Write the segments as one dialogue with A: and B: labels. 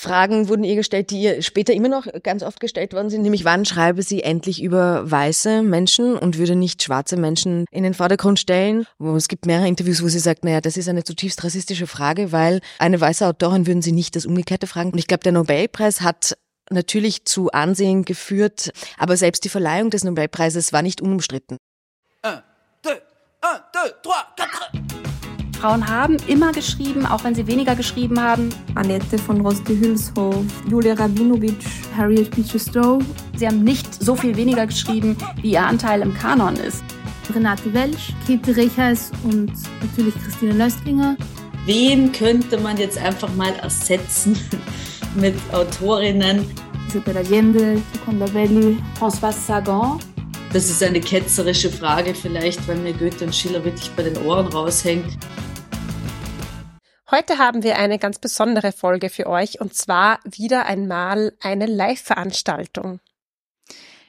A: Fragen wurden ihr gestellt, die ihr später immer noch ganz oft gestellt worden sind, nämlich wann schreibe sie endlich über weiße Menschen und würde nicht schwarze Menschen in den Vordergrund stellen. Es gibt mehrere Interviews, wo sie sagt, naja, das ist eine zutiefst rassistische Frage, weil eine weiße Autorin würden sie nicht das Umgekehrte fragen. Und ich glaube, der Nobelpreis hat natürlich zu Ansehen geführt, aber selbst die Verleihung des Nobelpreises war nicht unumstritten. Un, deux, un, deux,
B: trois, quatre. Frauen haben immer geschrieben, auch wenn sie weniger geschrieben haben.
C: Annette von Roste-Hülshoff, Julia Rabinovic, Harriet Beecher Stowe.
B: Sie haben nicht so viel weniger geschrieben, wie ihr Anteil im Kanon ist.
C: Renate Welsch, Käthe Rechers und natürlich Christine Löstlinger.
D: Wen könnte man jetzt einfach mal ersetzen mit Autorinnen?
C: Isabel Allende, Seconda Belli,
B: François Sagan.
D: Das ist eine ketzerische Frage vielleicht, weil mir Goethe und Schiller wirklich bei den Ohren raushängt.
E: Heute haben wir eine ganz besondere Folge für euch und zwar wieder einmal eine Live-Veranstaltung.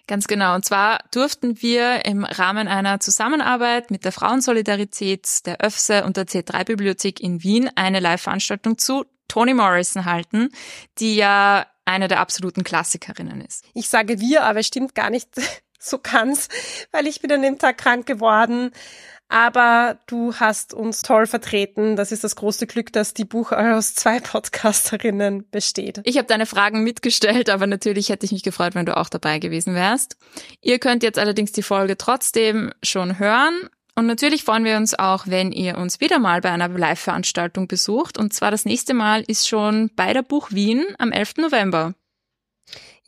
F: Ganz genau. Und zwar durften wir im Rahmen einer Zusammenarbeit mit der Frauensolidarität, der ÖFSE und der C3-Bibliothek in Wien eine Live-Veranstaltung zu Toni Morrison halten, die ja eine der absoluten Klassikerinnen ist.
E: Ich sage wir, aber es stimmt gar nicht so ganz, weil ich bin an dem Tag krank geworden aber du hast uns toll vertreten. Das ist das große Glück, dass die Buch aus zwei Podcasterinnen besteht.
F: Ich habe deine Fragen mitgestellt, aber natürlich hätte ich mich gefreut, wenn du auch dabei gewesen wärst. Ihr könnt jetzt allerdings die Folge trotzdem schon hören. Und natürlich freuen wir uns auch, wenn ihr uns wieder mal bei einer Live-Veranstaltung besucht. Und zwar das nächste Mal ist schon bei der Buch Wien am 11. November.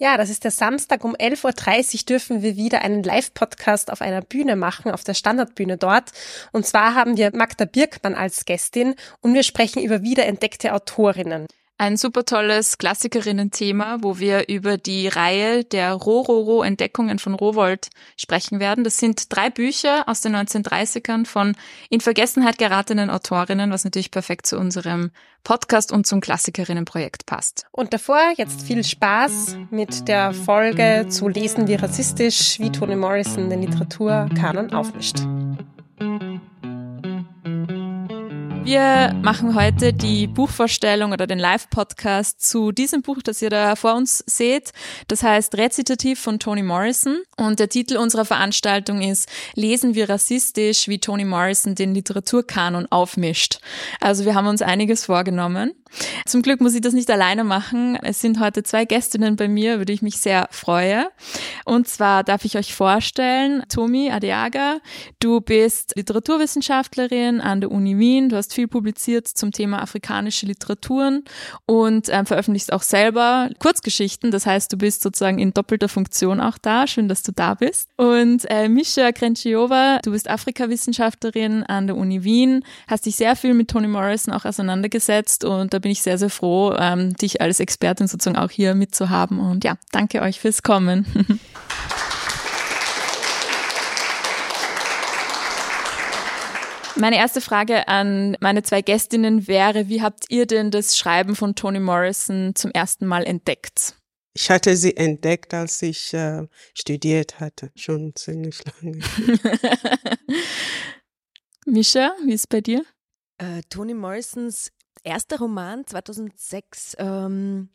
E: Ja, das ist der Samstag um 11.30 Uhr dürfen wir wieder einen Live-Podcast auf einer Bühne machen, auf der Standardbühne dort. Und zwar haben wir Magda Birkmann als Gästin und wir sprechen über wiederentdeckte Autorinnen
F: ein super tolles Klassikerinnen-Thema, wo wir über die Reihe der Rororo-Entdeckungen von Rowold sprechen werden. Das sind drei Bücher aus den 1930ern von in Vergessenheit geratenen Autorinnen, was natürlich perfekt zu unserem Podcast und zum Klassikerinnen-Projekt passt.
E: Und davor jetzt viel Spaß mit der Folge zu Lesen wie rassistisch, wie Toni Morrison den Literaturkanon aufmischt.
F: Wir machen heute die Buchvorstellung oder den Live-Podcast zu diesem Buch, das ihr da vor uns seht. Das heißt Rezitativ von Toni Morrison. Und der Titel unserer Veranstaltung ist Lesen wir rassistisch, wie Toni Morrison den Literaturkanon aufmischt. Also wir haben uns einiges vorgenommen. Zum Glück muss ich das nicht alleine machen. Es sind heute zwei Gästinnen bei mir, die ich mich sehr freue. Und zwar darf ich euch vorstellen, Tomi Adiaga, du bist Literaturwissenschaftlerin an der Uni Wien. Du hast viel publiziert zum Thema afrikanische Literaturen und ähm, veröffentlichst auch selber Kurzgeschichten. Das heißt, du bist sozusagen in doppelter Funktion auch da. Schön, dass du da bist. Und äh, Misha Krenciova, du bist Afrikawissenschaftlerin an der Uni Wien, hast dich sehr viel mit Toni Morrison auch auseinandergesetzt und da bin ich sehr, sehr froh, ähm, dich als Expertin sozusagen auch hier mitzuhaben. Und ja, danke euch fürs Kommen. Meine erste Frage an meine zwei Gästinnen wäre, wie habt ihr denn das Schreiben von Toni Morrison zum ersten Mal entdeckt?
G: Ich hatte sie entdeckt, als ich äh, studiert hatte, schon ziemlich lange.
F: Mischa, wie ist es bei dir?
A: Äh, Toni Morrisons erster Roman 2006 ähm,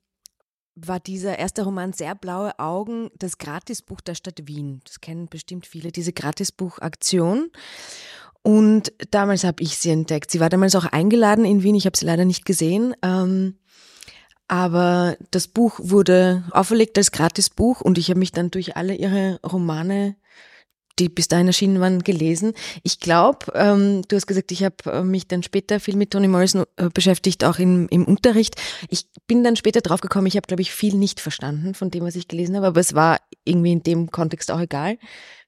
A: war dieser erste Roman Sehr blaue Augen, das Gratisbuch der Stadt Wien. Das kennen bestimmt viele, diese Gratisbuchaktion. Und damals habe ich sie entdeckt. Sie war damals auch eingeladen in Wien, ich habe sie leider nicht gesehen. Ähm, aber das Buch wurde auferlegt als Gratisbuch und ich habe mich dann durch alle ihre Romane die bis dahin erschienen waren, gelesen. Ich glaube, ähm, du hast gesagt, ich habe äh, mich dann später viel mit Toni Morrison äh, beschäftigt, auch im, im Unterricht. Ich bin dann später draufgekommen, ich habe, glaube ich, viel nicht verstanden von dem, was ich gelesen habe, aber es war irgendwie in dem Kontext auch egal,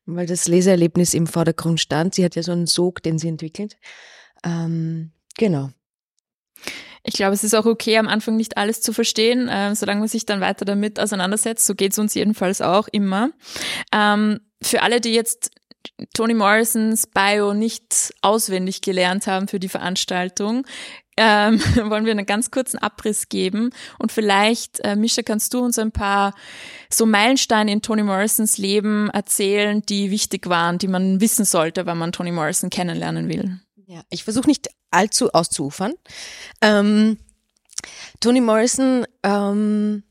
A: weil das Leseerlebnis im Vordergrund stand. Sie hat ja so einen Sog, den sie entwickelt. Ähm, genau.
F: Ich glaube, es ist auch okay, am Anfang nicht alles zu verstehen, äh, solange man sich dann weiter damit auseinandersetzt. So geht es uns jedenfalls auch immer. Ähm, für alle, die jetzt Toni Morrisons Bio nicht auswendig gelernt haben für die Veranstaltung, ähm, wollen wir einen ganz kurzen Abriss geben. Und vielleicht, äh, Mischa, kannst du uns ein paar so Meilensteine in Toni Morrisons Leben erzählen, die wichtig waren, die man wissen sollte, wenn man Toni Morrison kennenlernen will.
A: Ja, ich versuche nicht allzu auszufern. Ähm, Toni Morrison ähm,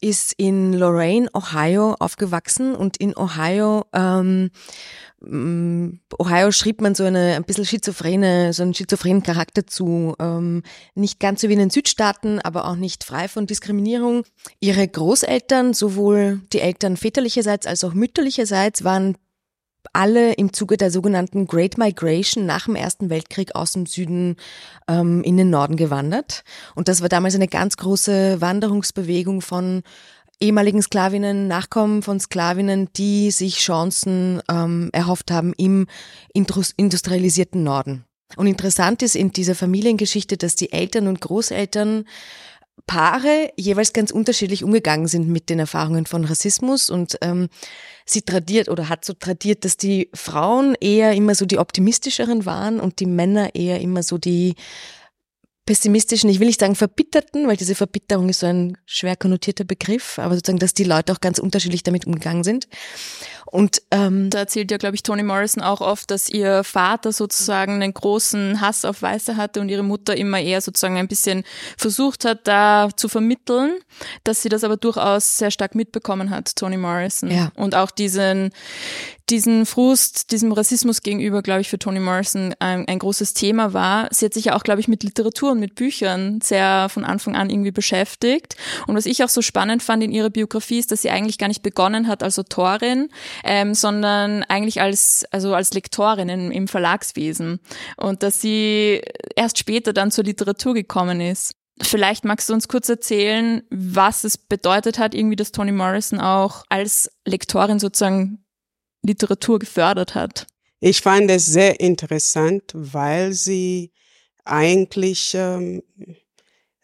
A: ist in Lorain, Ohio aufgewachsen und in Ohio ähm, Ohio schrieb man so eine ein bisschen schizophrene, so einen schizophrenen Charakter zu. Ähm, nicht ganz so wie in den Südstaaten, aber auch nicht frei von Diskriminierung. Ihre Großeltern, sowohl die Eltern väterlicherseits als auch mütterlicherseits, waren alle im Zuge der sogenannten Great Migration nach dem Ersten Weltkrieg aus dem Süden ähm, in den Norden gewandert. Und das war damals eine ganz große Wanderungsbewegung von ehemaligen Sklavinnen, Nachkommen von Sklavinnen, die sich Chancen ähm, erhofft haben im industrialisierten Norden. Und interessant ist in dieser Familiengeschichte, dass die Eltern und Großeltern Paare jeweils ganz unterschiedlich umgegangen sind mit den Erfahrungen von Rassismus und ähm, sie tradiert oder hat so tradiert, dass die Frauen eher immer so die optimistischeren waren und die Männer eher immer so die pessimistischen, ich will nicht sagen verbitterten, weil diese Verbitterung ist so ein schwer konnotierter Begriff, aber sozusagen, dass die Leute auch ganz unterschiedlich damit umgegangen sind. Und ähm,
F: da erzählt ja, glaube ich, Toni Morrison auch oft, dass ihr Vater sozusagen einen großen Hass auf Weiße hatte und ihre Mutter immer eher sozusagen ein bisschen versucht hat, da zu vermitteln, dass sie das aber durchaus sehr stark mitbekommen hat, Toni Morrison. Ja. Und auch diesen, diesen Frust, diesem Rassismus gegenüber, glaube ich, für Toni Morrison ein, ein, großes Thema war. Sie hat sich ja auch, glaube ich, mit Literatur und mit Büchern sehr von Anfang an irgendwie beschäftigt. Und was ich auch so spannend fand in ihrer Biografie ist, dass sie eigentlich gar nicht begonnen hat als Autorin, ähm, sondern eigentlich als, also als Lektorin im, im Verlagswesen. Und dass sie erst später dann zur Literatur gekommen ist. Vielleicht magst du uns kurz erzählen, was es bedeutet hat, irgendwie, dass Toni Morrison auch als Lektorin sozusagen Literatur gefördert hat.
G: Ich fand es sehr interessant, weil sie eigentlich ähm,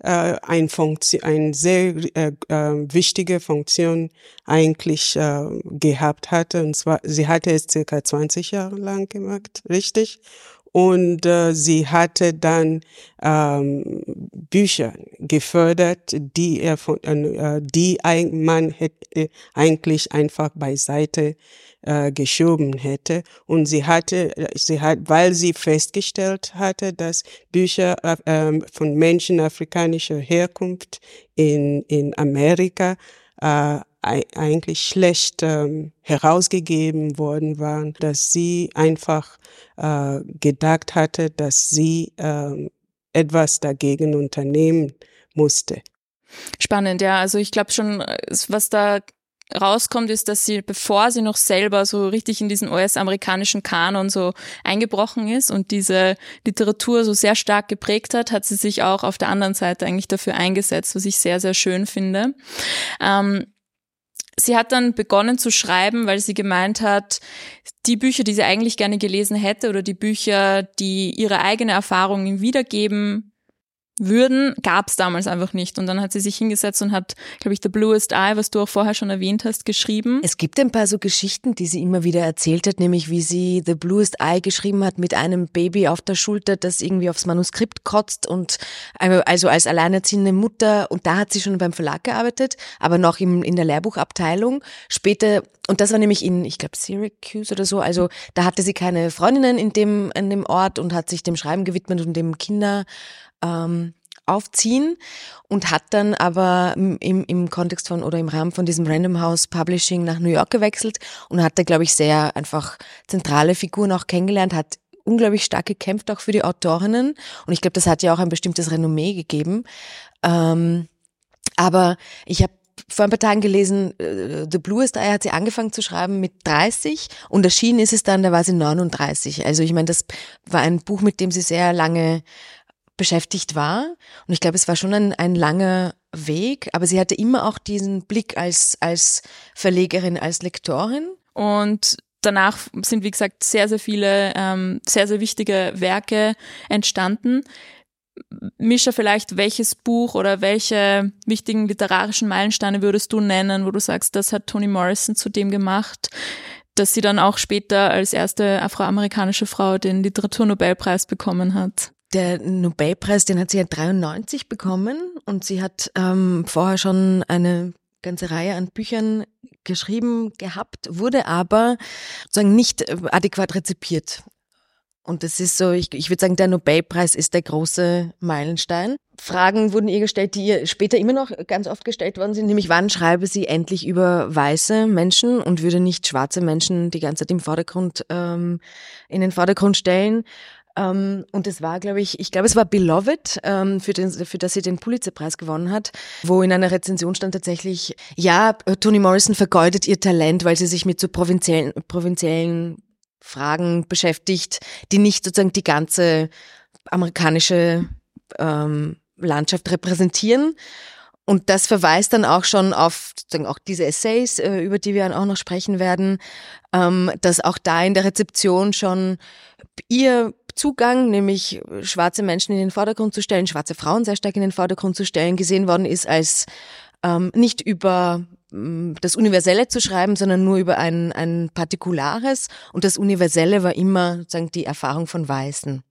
G: äh, ein Funktion, eine sehr äh, äh, wichtige Funktion eigentlich äh, gehabt hatte. Und zwar, sie hatte es circa 20 Jahre lang gemacht, richtig? Und äh, sie hatte dann ähm, Bücher gefördert, die er von, äh, die ein, man hätte eigentlich einfach beiseite äh, geschoben hätte. Und sie hatte, sie hat, weil sie festgestellt hatte, dass Bücher äh, von Menschen afrikanischer Herkunft in, in Amerika äh, eigentlich schlecht ähm, herausgegeben worden waren, dass sie einfach äh, gedacht hatte, dass sie äh, etwas dagegen unternehmen musste.
F: Spannend, ja. Also ich glaube schon, äh, was da rauskommt, ist, dass sie, bevor sie noch selber so richtig in diesen US-amerikanischen Kanon so eingebrochen ist und diese Literatur so sehr stark geprägt hat, hat sie sich auch auf der anderen Seite eigentlich dafür eingesetzt, was ich sehr, sehr schön finde. Ähm, sie hat dann begonnen zu schreiben, weil sie gemeint hat, die Bücher, die sie eigentlich gerne gelesen hätte oder die Bücher, die ihre eigene Erfahrungen wiedergeben, würden, gab es damals einfach nicht. Und dann hat sie sich hingesetzt und hat, glaube ich, The Bluest Eye, was du auch vorher schon erwähnt hast, geschrieben.
A: Es gibt ein paar so Geschichten, die sie immer wieder erzählt hat, nämlich wie sie The Bluest Eye geschrieben hat mit einem Baby auf der Schulter, das irgendwie aufs Manuskript kotzt und also als alleinerziehende Mutter. Und da hat sie schon beim Verlag gearbeitet, aber noch im, in der Lehrbuchabteilung. Später und das war nämlich in, ich glaube, Syracuse oder so. Also da hatte sie keine Freundinnen in dem, in dem Ort und hat sich dem Schreiben gewidmet und dem Kinder ähm, aufziehen und hat dann aber im, im Kontext von oder im Rahmen von diesem Random House Publishing nach New York gewechselt und hat da, glaube ich, sehr einfach zentrale Figuren auch kennengelernt, hat unglaublich stark gekämpft auch für die Autorinnen und ich glaube, das hat ja auch ein bestimmtes Renommee gegeben. Ähm, aber ich habe vor ein paar Tagen gelesen, äh, The Bluest Eye hat sie angefangen zu schreiben mit 30 und erschienen ist es dann, da war sie 39. Also ich meine, das war ein Buch, mit dem sie sehr lange beschäftigt war. Und ich glaube, es war schon ein, ein langer Weg, aber sie hatte immer auch diesen Blick als, als Verlegerin, als Lektorin.
F: Und danach sind, wie gesagt, sehr, sehr viele, ähm, sehr, sehr wichtige Werke entstanden. Mischa, vielleicht welches Buch oder welche wichtigen literarischen Meilensteine würdest du nennen, wo du sagst, das hat Toni Morrison zu dem gemacht, dass sie dann auch später als erste afroamerikanische Frau den Literaturnobelpreis bekommen hat?
A: Der Nobelpreis, den hat sie ja 93 bekommen und sie hat ähm, vorher schon eine ganze Reihe an Büchern geschrieben gehabt, wurde aber sozusagen nicht äh, adäquat rezipiert. Und das ist so, ich, ich würde sagen, der Nobelpreis ist der große Meilenstein. Fragen wurden ihr gestellt, die ihr später immer noch ganz oft gestellt worden sind, nämlich wann schreibe sie endlich über weiße Menschen und würde nicht schwarze Menschen die ganze Zeit im Vordergrund, ähm, in den Vordergrund stellen. Ähm, und es war, glaube ich, ich glaube, es war Beloved, ähm, für, den, für das sie den Pulitzerpreis gewonnen hat, wo in einer Rezension stand tatsächlich, ja, Toni Morrison vergeudet ihr Talent, weil sie sich mit so provinziellen, provinziellen Fragen beschäftigt, die nicht sozusagen die ganze amerikanische ähm, Landschaft repräsentieren. Und das verweist dann auch schon auf sozusagen auch diese Essays, äh, über die wir dann auch noch sprechen werden, ähm, dass auch da in der Rezeption schon ihr Zugang, nämlich schwarze Menschen in den Vordergrund zu stellen, schwarze Frauen sehr stark in den Vordergrund zu stellen, gesehen worden ist als ähm, nicht über mm, das Universelle zu schreiben, sondern nur über ein, ein Partikulares. Und das Universelle war immer sozusagen die Erfahrung von Weißen.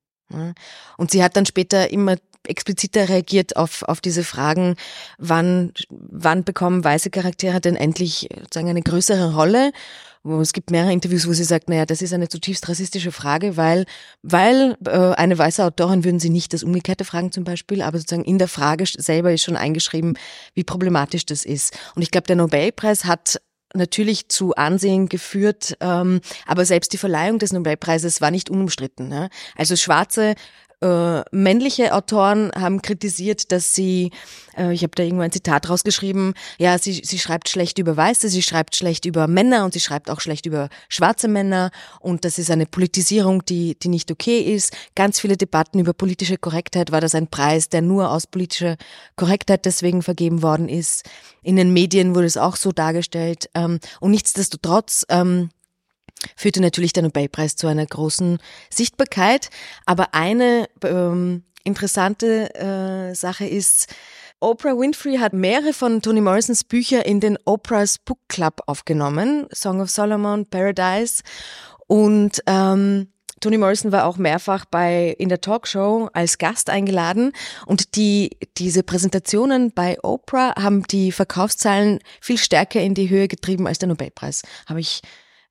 A: Und sie hat dann später immer expliziter reagiert auf, auf diese Fragen, wann, wann bekommen weiße Charaktere denn endlich sozusagen eine größere Rolle es gibt mehrere Interviews, wo sie sagt, naja, das ist eine zutiefst rassistische Frage, weil, weil äh, eine weiße Autorin würden sie nicht das Umgekehrte fragen zum Beispiel, aber sozusagen in der Frage selber ist schon eingeschrieben, wie problematisch das ist. Und ich glaube, der Nobelpreis hat natürlich zu Ansehen geführt, ähm, aber selbst die Verleihung des Nobelpreises war nicht unumstritten. Ne? Also schwarze äh, männliche Autoren haben kritisiert, dass sie, äh, ich habe da irgendwo ein Zitat rausgeschrieben, ja, sie, sie schreibt schlecht über Weiße, sie schreibt schlecht über Männer und sie schreibt auch schlecht über schwarze Männer und das ist eine Politisierung, die, die nicht okay ist. Ganz viele Debatten über politische Korrektheit, war das ein Preis, der nur aus politischer Korrektheit deswegen vergeben worden ist. In den Medien wurde es auch so dargestellt ähm, und nichtsdestotrotz ähm, führte natürlich der Nobelpreis zu einer großen Sichtbarkeit. Aber eine ähm, interessante äh, Sache ist, Oprah Winfrey hat mehrere von Toni Morrisons Bücher in den Oprah's Book Club aufgenommen, Song of Solomon, Paradise. Und ähm, Toni Morrison war auch mehrfach bei in der Talkshow als Gast eingeladen und die diese Präsentationen bei Oprah haben die Verkaufszahlen viel stärker in die Höhe getrieben als der Nobelpreis. Habe ich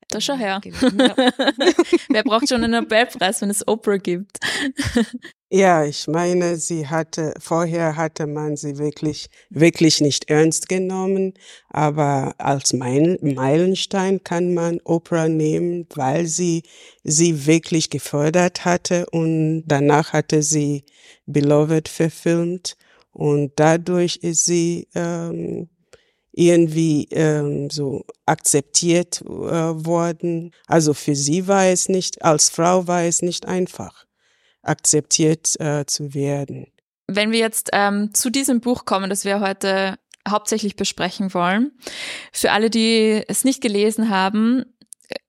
F: da schau her. Ja. Wer braucht schon einen Nobelpreis, wenn es Oprah gibt?
G: ja, ich meine, sie hatte, vorher hatte man sie wirklich, wirklich nicht ernst genommen, aber als Meilenstein kann man Oprah nehmen, weil sie sie wirklich gefördert hatte und danach hatte sie Beloved verfilmt und dadurch ist sie ähm, irgendwie ähm, so akzeptiert äh, worden. Also für sie war es nicht, als Frau war es nicht einfach, akzeptiert äh, zu werden.
F: Wenn wir jetzt ähm, zu diesem Buch kommen, das wir heute hauptsächlich besprechen wollen, für alle, die es nicht gelesen haben,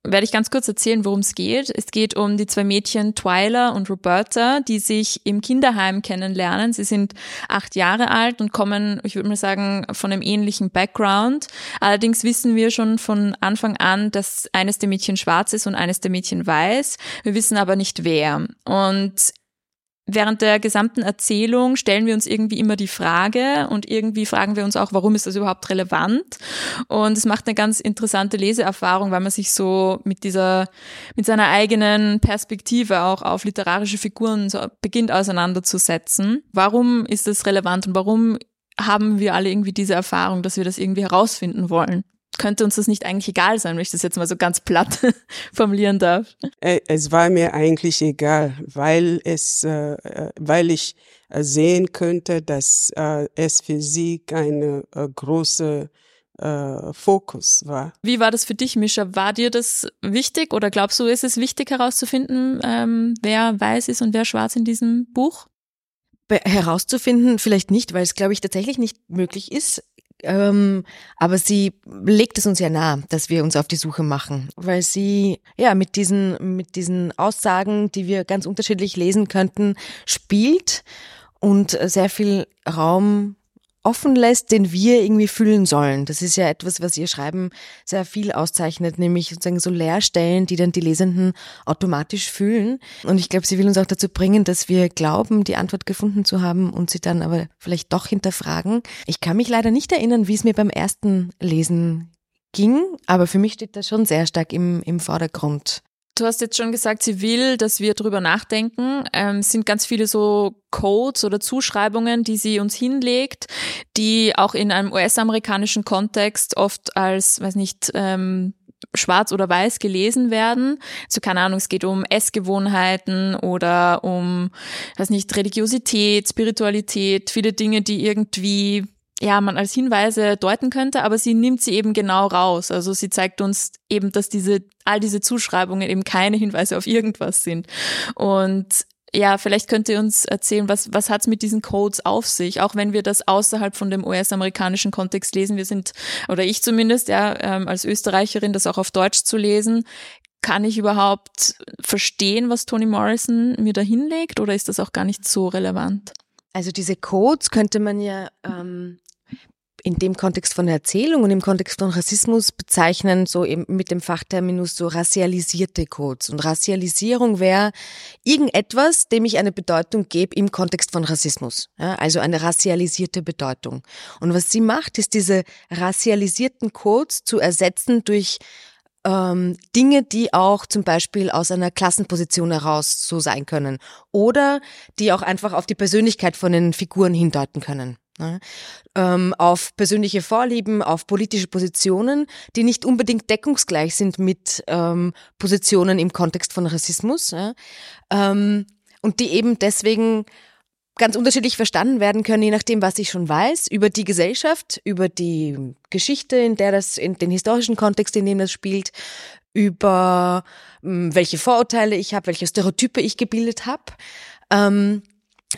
F: werde ich ganz kurz erzählen, worum es geht. Es geht um die zwei Mädchen Twyla und Roberta, die sich im Kinderheim kennenlernen. Sie sind acht Jahre alt und kommen, ich würde mal sagen, von einem ähnlichen Background. Allerdings wissen wir schon von Anfang an, dass eines der Mädchen schwarz ist und eines der Mädchen weiß. Wir wissen aber nicht wer. Und während der gesamten Erzählung stellen wir uns irgendwie immer die Frage und irgendwie fragen wir uns auch, warum ist das überhaupt relevant? Und es macht eine ganz interessante Leseerfahrung, weil man sich so mit dieser, mit seiner eigenen Perspektive auch auf literarische Figuren so beginnt auseinanderzusetzen. Warum ist das relevant und warum haben wir alle irgendwie diese Erfahrung, dass wir das irgendwie herausfinden wollen? Könnte uns das nicht eigentlich egal sein, wenn ich das jetzt mal so ganz platt formulieren darf?
G: Äh, es war mir eigentlich egal, weil es, äh, äh, weil ich sehen könnte, dass es für sie keine große Fokus war.
F: Wie war das für dich, Mischa? War dir das wichtig oder glaubst du, ist es wichtig herauszufinden, ähm, wer weiß ist und wer schwarz in diesem Buch?
A: herauszufinden, vielleicht nicht, weil es, glaube ich, tatsächlich nicht möglich ist. Ähm, aber sie legt es uns ja nahe, dass wir uns auf die Suche machen, weil sie ja mit diesen, mit diesen Aussagen, die wir ganz unterschiedlich lesen könnten, spielt und sehr viel Raum offen lässt, den wir irgendwie fühlen sollen. Das ist ja etwas, was ihr Schreiben sehr viel auszeichnet, nämlich sozusagen so Leerstellen, die dann die Lesenden automatisch fühlen. Und ich glaube, sie will uns auch dazu bringen, dass wir glauben, die Antwort gefunden zu haben und sie dann aber vielleicht doch hinterfragen. Ich kann mich leider nicht erinnern, wie es mir beim ersten Lesen ging, aber für mich steht das schon sehr stark im, im Vordergrund.
F: Du hast jetzt schon gesagt, sie will, dass wir drüber nachdenken. Ähm, sind ganz viele so Codes oder Zuschreibungen, die sie uns hinlegt, die auch in einem US-amerikanischen Kontext oft als, weiß nicht, ähm, schwarz oder weiß gelesen werden. Also keine Ahnung, es geht um Essgewohnheiten oder um, weiß nicht, Religiosität, Spiritualität, viele Dinge, die irgendwie ja, man als Hinweise deuten könnte, aber sie nimmt sie eben genau raus. Also sie zeigt uns eben, dass diese, all diese Zuschreibungen eben keine Hinweise auf irgendwas sind. Und ja, vielleicht könnt ihr uns erzählen, was, was hat's mit diesen Codes auf sich, auch wenn wir das außerhalb von dem US-amerikanischen Kontext lesen. Wir sind, oder ich zumindest, ja, ähm, als Österreicherin, das auch auf Deutsch zu lesen, kann ich überhaupt verstehen, was Toni Morrison mir da hinlegt, oder ist das auch gar nicht so relevant?
A: Also diese Codes könnte man ja ähm, in dem Kontext von Erzählung und im Kontext von Rassismus bezeichnen, so eben mit dem Fachterminus so rassialisierte Codes. Und Rassialisierung wäre irgendetwas, dem ich eine Bedeutung gebe im Kontext von Rassismus. Ja, also eine rassialisierte Bedeutung. Und was sie macht, ist diese rassialisierten Codes zu ersetzen durch ähm, Dinge, die auch zum Beispiel aus einer Klassenposition heraus so sein können oder die auch einfach auf die Persönlichkeit von den Figuren hindeuten können. Ne? Ähm, auf persönliche Vorlieben, auf politische Positionen, die nicht unbedingt deckungsgleich sind mit ähm, Positionen im Kontext von Rassismus ja? ähm, und die eben deswegen ganz unterschiedlich verstanden werden können, je nachdem, was ich schon weiß, über die Gesellschaft, über die Geschichte, in der das, in den historischen Kontext, in dem das spielt, über ähm, welche Vorurteile ich habe, welche Stereotype ich gebildet habe. Ähm,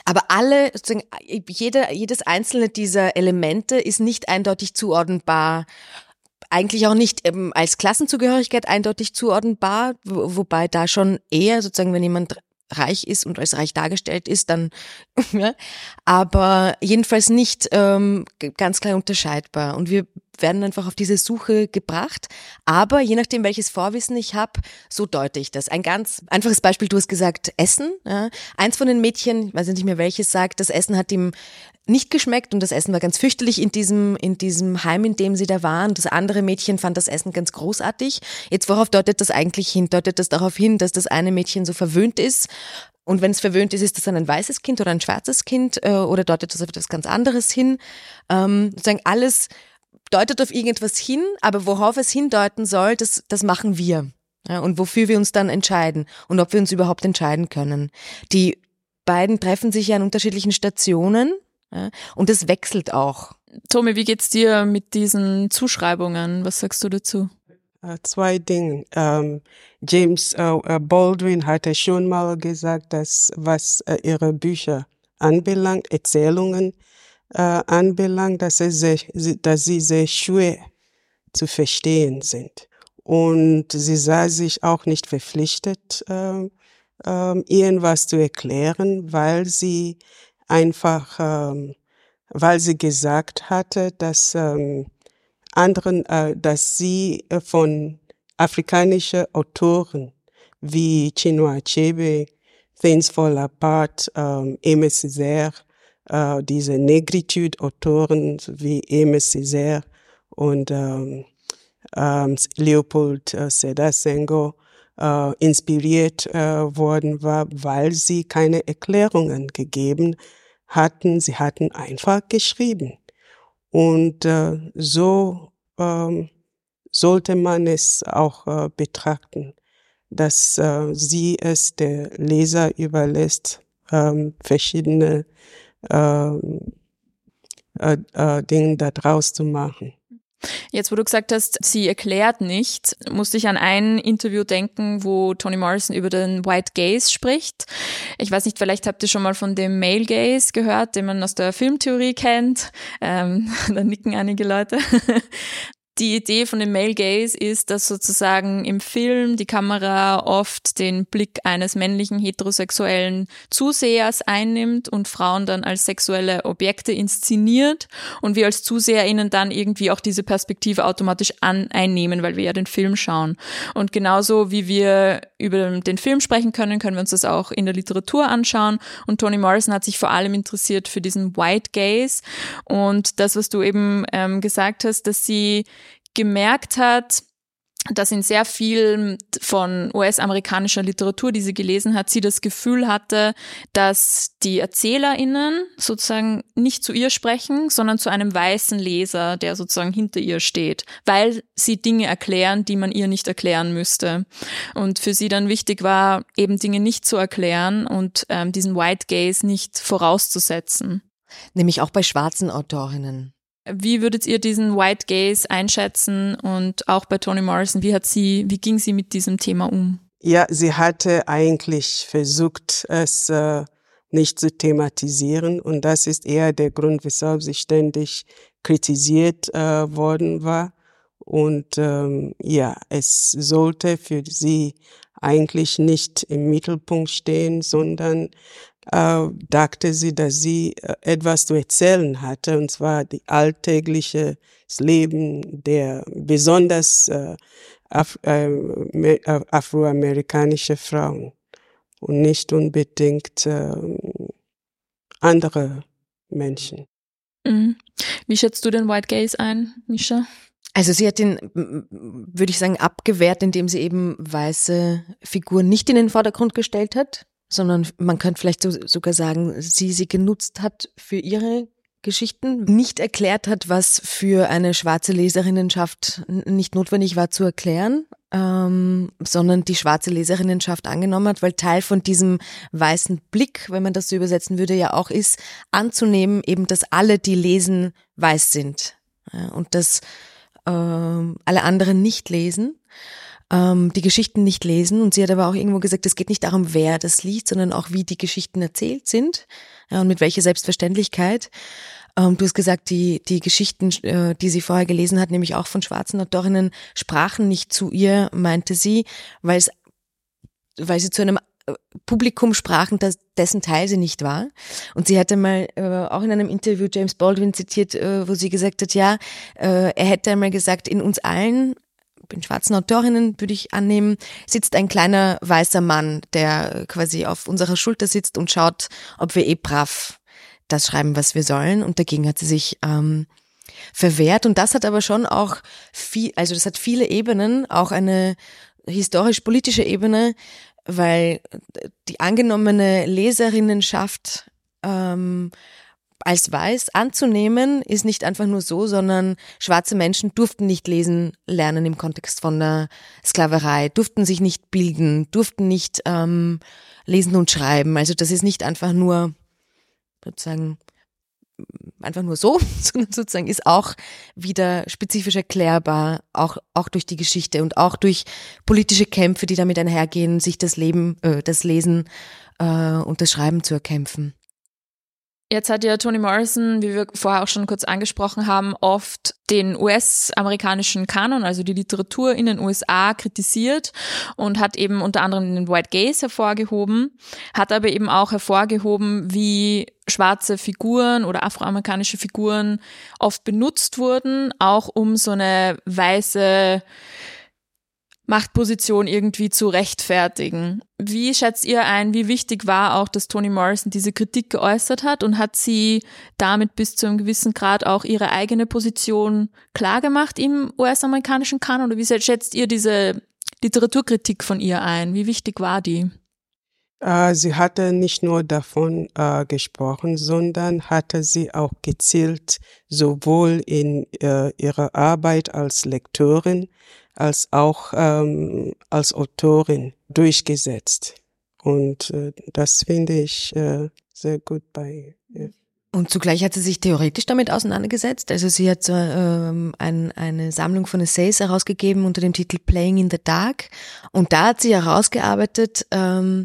A: aber alle, sozusagen, jede, jedes einzelne dieser Elemente ist nicht eindeutig zuordnenbar eigentlich auch nicht ähm, als Klassenzugehörigkeit eindeutig zuordnenbar, wo, wobei da schon eher sozusagen, wenn jemand reich ist und als reich dargestellt ist, dann, aber jedenfalls nicht ähm, ganz klar unterscheidbar. Und wir werden einfach auf diese Suche gebracht. Aber je nachdem, welches Vorwissen ich habe, so deute ich das. Ein ganz einfaches Beispiel, du hast gesagt, Essen. Ja. Eins von den Mädchen, ich weiß nicht mehr welches, sagt, das Essen hat ihm nicht geschmeckt und das Essen war ganz fürchterlich in diesem, in diesem Heim, in dem sie da waren. Das andere Mädchen fand das Essen ganz großartig. Jetzt worauf deutet das eigentlich hin? Deutet das darauf hin, dass das eine Mädchen so verwöhnt ist und wenn es verwöhnt ist, ist das dann ein weißes Kind oder ein schwarzes Kind äh, oder deutet das auf etwas ganz anderes hin? Ähm, sozusagen alles deutet auf irgendetwas hin, aber worauf es hindeuten soll, das, das machen wir. Ja, und wofür wir uns dann entscheiden und ob wir uns überhaupt entscheiden können. Die beiden treffen sich ja an unterschiedlichen Stationen ja, und es wechselt auch.
F: Tommy, wie geht's dir mit diesen Zuschreibungen? Was sagst du dazu?
G: Uh, zwei Dinge. Um, James uh, Baldwin hatte schon mal gesagt, dass was uh, ihre Bücher anbelangt, Erzählungen, äh, anbelangt, dass, es sehr, dass sie sehr schwer zu verstehen sind. Und sie sah sich auch nicht verpflichtet, äh, äh, irgendwas zu erklären, weil sie einfach, äh, weil sie gesagt hatte, dass ähm, anderen, äh, dass sie äh, von afrikanischen Autoren wie Chinua Achebe, Things Fall Apart, ähm, Aimé Césaire, äh, diese Negritude-Autoren wie Aimé Césaire und ähm, ähm, Leopold äh, Sedar Senghor äh, inspiriert äh, worden war, weil sie keine Erklärungen gegeben hatten. Sie hatten einfach geschrieben. Und äh, so ähm, sollte man es auch äh, betrachten, dass äh, sie es der Leser überlässt, ähm, verschiedene ähm, äh, äh, Dinge da draus zu machen.
F: Jetzt, wo du gesagt hast, sie erklärt nicht, musste ich an ein Interview denken, wo Toni Morrison über den White Gaze spricht. Ich weiß nicht, vielleicht habt ihr schon mal von dem Male Gaze gehört, den man aus der Filmtheorie kennt. Ähm, da nicken einige Leute. Die Idee von dem Male Gaze ist, dass sozusagen im Film die Kamera oft den Blick eines männlichen heterosexuellen Zusehers einnimmt und Frauen dann als sexuelle Objekte inszeniert und wir als ZuseherInnen dann irgendwie auch diese Perspektive automatisch an einnehmen, weil wir ja den Film schauen. Und genauso wie wir über den Film sprechen können, können wir uns das auch in der Literatur anschauen. Und Toni Morrison hat sich vor allem interessiert für diesen White Gaze und das, was du eben ähm, gesagt hast, dass sie gemerkt hat, dass in sehr viel von US-amerikanischer Literatur, die sie gelesen hat, sie das Gefühl hatte, dass die ErzählerInnen sozusagen nicht zu ihr sprechen, sondern zu einem weißen Leser, der sozusagen hinter ihr steht, weil sie Dinge erklären, die man ihr nicht erklären müsste. Und für sie dann wichtig war, eben Dinge nicht zu erklären und ähm, diesen White Gaze nicht vorauszusetzen.
A: Nämlich auch bei schwarzen Autorinnen.
F: Wie würdet ihr diesen White Gaze einschätzen und auch bei Toni Morrison, wie hat sie, wie ging sie mit diesem Thema um?
G: Ja, sie hatte eigentlich versucht, es äh, nicht zu thematisieren und das ist eher der Grund, weshalb sie ständig kritisiert äh, worden war. Und ähm, ja, es sollte für sie eigentlich nicht im Mittelpunkt stehen, sondern äh, dachte sie, dass sie äh, etwas zu erzählen hatte, und zwar die alltägliche Leben der besonders äh, Af äh, äh, afroamerikanische Frauen und nicht unbedingt äh, andere Menschen.
F: Mhm. Wie schätzt du den White Gaze ein, Misha?
A: Also sie hat den, würde ich sagen, abgewehrt, indem sie eben weiße Figuren nicht in den Vordergrund gestellt hat, sondern man könnte vielleicht so, sogar sagen, sie sie genutzt hat für ihre Geschichten, nicht erklärt hat, was für eine schwarze Leserinnenschaft nicht notwendig war zu erklären, ähm, sondern die schwarze Leserinnenschaft angenommen hat, weil Teil von diesem weißen Blick, wenn man das so übersetzen würde, ja auch ist, anzunehmen eben, dass alle, die lesen, weiß sind. Ja, und dass äh, alle anderen nicht lesen ähm, die Geschichten nicht lesen. Und sie hat aber auch irgendwo gesagt, es geht nicht darum, wer das liest, sondern auch, wie die Geschichten erzählt sind ja, und mit welcher Selbstverständlichkeit. Ähm, du hast gesagt, die, die Geschichten, äh, die sie vorher gelesen hat, nämlich auch von schwarzen Autorinnen, sprachen nicht zu ihr, meinte sie, weil es weil sie zu einem äh, Publikum sprachen, das, dessen Teil sie nicht war. Und sie hatte mal äh, auch in einem Interview James Baldwin zitiert, äh, wo sie gesagt hat, ja, äh, er hätte einmal gesagt, in uns allen in schwarzen Autorinnen, würde ich annehmen, sitzt ein kleiner weißer Mann, der quasi auf unserer Schulter sitzt und schaut, ob wir eh brav das schreiben, was wir sollen. Und dagegen hat sie sich ähm, verwehrt. Und das hat aber schon auch viel, also das hat viele Ebenen, auch eine historisch-politische Ebene, weil die angenommene Leserinnenschaft ähm, als weiß anzunehmen, ist nicht einfach nur so, sondern schwarze Menschen durften nicht lesen lernen im Kontext von der Sklaverei, durften sich nicht bilden, durften nicht ähm, lesen und schreiben. Also das ist nicht einfach nur sozusagen einfach nur so, sondern sozusagen ist auch wieder spezifisch erklärbar, auch, auch durch die Geschichte und auch durch politische Kämpfe, die damit einhergehen, sich das Leben, äh, das Lesen äh, und das Schreiben zu erkämpfen.
F: Jetzt hat ja Toni Morrison, wie wir vorher auch schon kurz angesprochen haben, oft den US-amerikanischen Kanon, also die Literatur in den USA kritisiert und hat eben unter anderem den White Gaze hervorgehoben, hat aber eben auch hervorgehoben, wie schwarze Figuren oder afroamerikanische Figuren oft benutzt wurden, auch um so eine weiße Machtposition irgendwie zu rechtfertigen. Wie schätzt ihr ein, wie wichtig war auch, dass Toni Morrison diese Kritik geäußert hat und hat sie damit bis zu einem gewissen Grad auch ihre eigene Position klargemacht im US-amerikanischen Kanon? Oder wie schätzt ihr diese Literaturkritik von ihr ein? Wie wichtig war die?
G: Äh, sie hatte nicht nur davon äh, gesprochen, sondern hatte sie auch gezielt sowohl in äh, ihrer Arbeit als Lektorin als auch ähm, als Autorin durchgesetzt. Und äh, das finde ich äh, sehr gut bei ihr.
A: Und zugleich hat sie sich theoretisch damit auseinandergesetzt. Also sie hat so, ähm, ein, eine Sammlung von Essays herausgegeben unter dem Titel Playing in the Dark. Und da hat sie herausgearbeitet, ähm,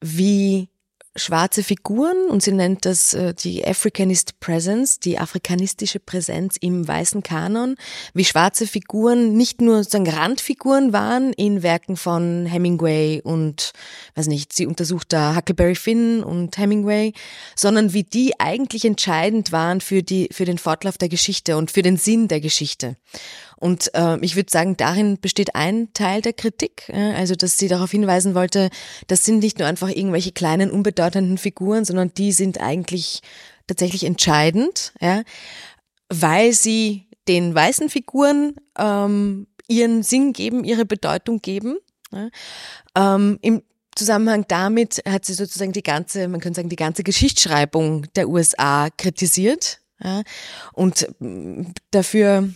A: wie schwarze Figuren und sie nennt das äh, die Africanist Presence, die afrikanistische Präsenz im weißen Kanon, wie schwarze Figuren nicht nur sozusagen Randfiguren waren in Werken von Hemingway und, weiß nicht, sie untersucht da Huckleberry Finn und Hemingway, sondern wie die eigentlich entscheidend waren für die, für den Fortlauf der Geschichte und für den Sinn der Geschichte. Und äh, ich würde sagen, darin besteht ein Teil der Kritik, äh, also dass sie darauf hinweisen wollte, das sind nicht nur einfach irgendwelche kleinen, unbedeutenden Figuren, sondern die sind eigentlich tatsächlich entscheidend, ja, weil sie den weißen Figuren ähm, ihren Sinn geben, ihre Bedeutung geben. Ja. Ähm, Im Zusammenhang damit hat sie sozusagen die ganze, man könnte sagen, die ganze Geschichtsschreibung der USA kritisiert ja, und mm, dafür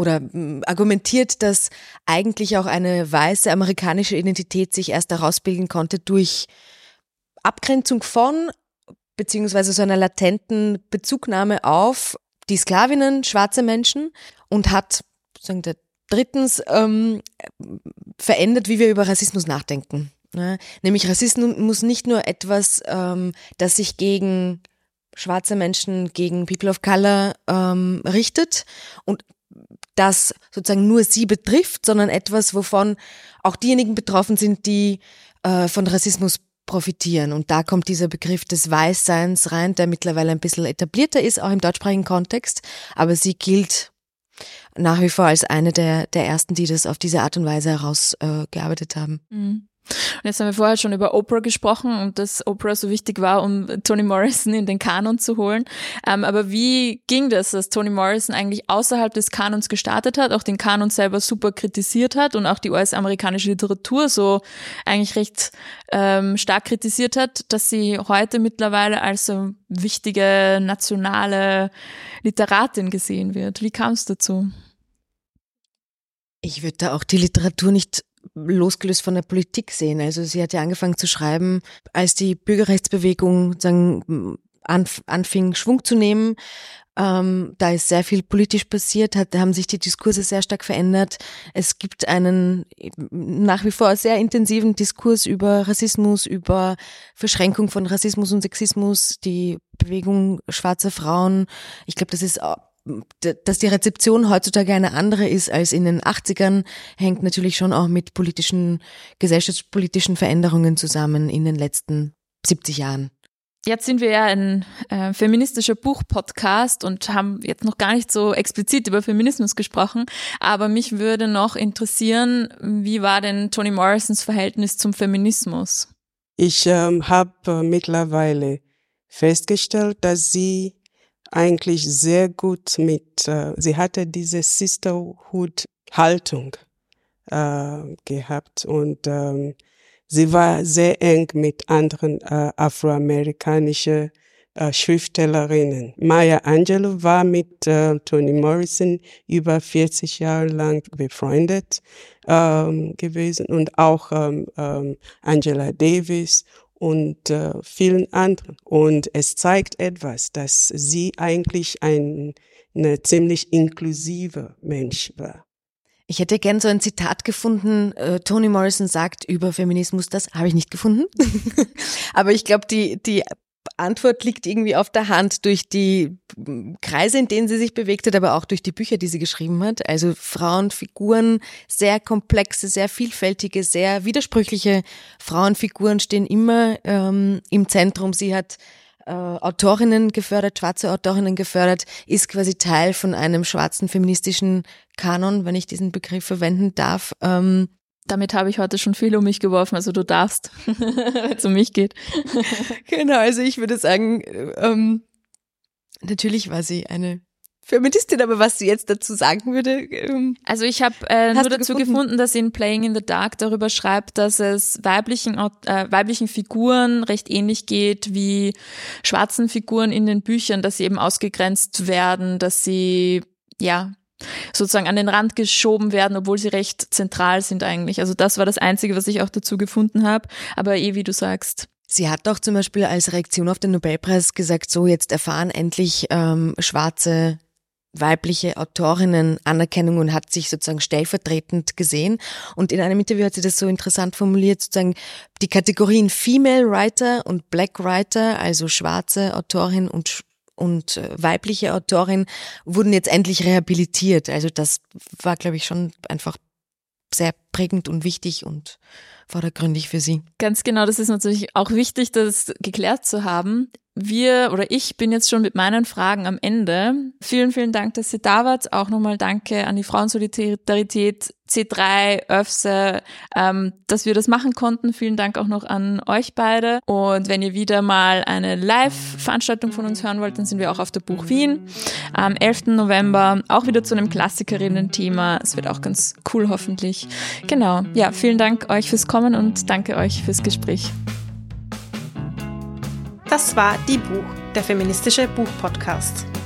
A: oder mm, argumentiert, dass eigentlich auch eine weiße amerikanische Identität sich erst herausbilden konnte durch Abgrenzung von beziehungsweise so einer latenten Bezugnahme auf die Sklavinnen, schwarze Menschen und hat sagen wir, drittens ähm, verändert, wie wir über Rassismus nachdenken. Ja, nämlich Rassismus muss nicht nur etwas, ähm, das sich gegen schwarze Menschen, gegen People of Color ähm, richtet und das sozusagen nur sie betrifft, sondern etwas, wovon auch diejenigen betroffen sind, die äh, von Rassismus profitieren. Und da kommt dieser Begriff des Weißseins rein, der mittlerweile ein bisschen etablierter ist, auch im deutschsprachigen Kontext. Aber sie gilt nach wie vor als eine der, der ersten, die das auf diese Art und Weise herausgearbeitet äh, haben.
F: Mhm. Und jetzt haben wir vorher schon über Oprah gesprochen und dass Oprah so wichtig war, um Toni Morrison in den Kanon zu holen. Ähm, aber wie ging das, dass Toni Morrison eigentlich außerhalb des Kanons gestartet hat, auch den Kanon selber super kritisiert hat und auch die US-amerikanische Literatur so eigentlich recht ähm, stark kritisiert hat, dass sie heute mittlerweile als so wichtige nationale Literatin gesehen wird? Wie kam es dazu?
A: Ich würde da auch die Literatur nicht losgelöst von der Politik sehen. Also sie hat ja angefangen zu schreiben, als die Bürgerrechtsbewegung sagen, anfing Schwung zu nehmen. Ähm, da ist sehr viel politisch passiert, hat, haben sich die Diskurse sehr stark verändert. Es gibt einen nach wie vor sehr intensiven Diskurs über Rassismus, über Verschränkung von Rassismus und Sexismus, die Bewegung schwarzer Frauen. Ich glaube, das ist dass die Rezeption heutzutage eine andere ist als in den 80ern, hängt natürlich schon auch mit politischen, gesellschaftspolitischen Veränderungen zusammen in den letzten 70 Jahren.
F: Jetzt sind wir ja ein äh, feministischer Buchpodcast und haben jetzt noch gar nicht so explizit über Feminismus gesprochen, aber mich würde noch interessieren, wie war denn Toni Morrisons Verhältnis zum Feminismus?
G: Ich ähm, habe äh, mittlerweile festgestellt, dass sie eigentlich sehr gut mit, äh, sie hatte diese Sisterhood-Haltung äh, gehabt und ähm, sie war sehr eng mit anderen äh, afroamerikanischen äh, Schriftstellerinnen. Maya Angelou war mit äh, Toni Morrison über 40 Jahre lang befreundet ähm, gewesen und auch ähm, ähm, Angela Davis und äh, vielen anderen. Und es zeigt etwas, dass sie eigentlich ein eine ziemlich inklusive Mensch war.
A: Ich hätte gern so ein Zitat gefunden. Äh, Toni Morrison sagt über Feminismus, das habe ich nicht gefunden. Aber ich glaube, die, die Antwort liegt irgendwie auf der Hand durch die Kreise, in denen sie sich bewegt hat, aber auch durch die Bücher, die sie geschrieben hat. Also Frauenfiguren, sehr komplexe, sehr vielfältige, sehr widersprüchliche Frauenfiguren stehen immer ähm, im Zentrum. Sie hat äh, Autorinnen gefördert, schwarze Autorinnen gefördert, ist quasi Teil von einem schwarzen feministischen Kanon, wenn ich diesen Begriff verwenden darf. Ähm,
F: damit habe ich heute schon viel um mich geworfen, also du darfst, wenn es um mich geht.
A: genau, also ich würde sagen, ähm, natürlich war sie eine Feministin, aber was sie jetzt dazu sagen würde. Ähm,
F: also ich habe äh, nur dazu gefunden? gefunden? dass sie in Playing in the Dark darüber schreibt, dass es weiblichen, äh, weiblichen Figuren recht ähnlich geht wie schwarzen Figuren in den Büchern, dass sie eben ausgegrenzt werden, dass sie ja sozusagen an den Rand geschoben werden, obwohl sie recht zentral sind eigentlich. Also das war das Einzige, was ich auch dazu gefunden habe. Aber eh, wie du sagst.
A: Sie hat auch zum Beispiel als Reaktion auf den Nobelpreis gesagt, so jetzt erfahren endlich ähm, schwarze weibliche Autorinnen Anerkennung und hat sich sozusagen stellvertretend gesehen. Und in einem Interview hat sie das so interessant formuliert, sozusagen die Kategorien Female Writer und Black Writer, also schwarze Autorin und und äh, weibliche Autorin wurden jetzt endlich rehabilitiert. Also das war, glaube ich, schon einfach sehr prägend und wichtig und vordergründig für sie.
F: Ganz genau, das ist natürlich auch wichtig, das geklärt zu haben. Wir oder ich bin jetzt schon mit meinen Fragen am Ende. Vielen, vielen Dank, dass ihr da wart. Auch nochmal danke an die Frauensolidarität C3, Öfse, ähm, dass wir das machen konnten. Vielen Dank auch noch an euch beide. Und wenn ihr wieder mal eine Live-Veranstaltung von uns hören wollt, dann sind wir auch auf der Buch Wien am 11. November, auch wieder zu einem Klassikerinnen-Thema. Es wird auch ganz cool hoffentlich. Genau, ja, vielen Dank euch fürs Kommen und danke euch fürs Gespräch.
E: Das war Die Buch, der feministische Buchpodcast.